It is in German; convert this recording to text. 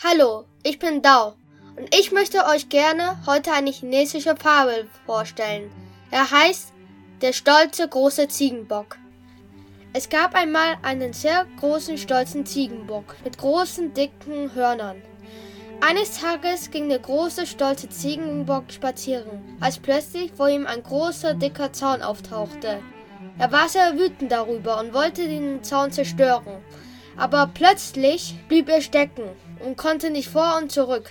Hallo, ich bin Dao und ich möchte euch gerne heute eine chinesische Fabel vorstellen. Er heißt Der stolze große Ziegenbock. Es gab einmal einen sehr großen stolzen Ziegenbock mit großen dicken Hörnern. Eines Tages ging der große stolze Ziegenbock spazieren, als plötzlich vor ihm ein großer dicker Zaun auftauchte. Er war sehr wütend darüber und wollte den Zaun zerstören. Aber plötzlich blieb er stecken und konnte nicht vor und zurück.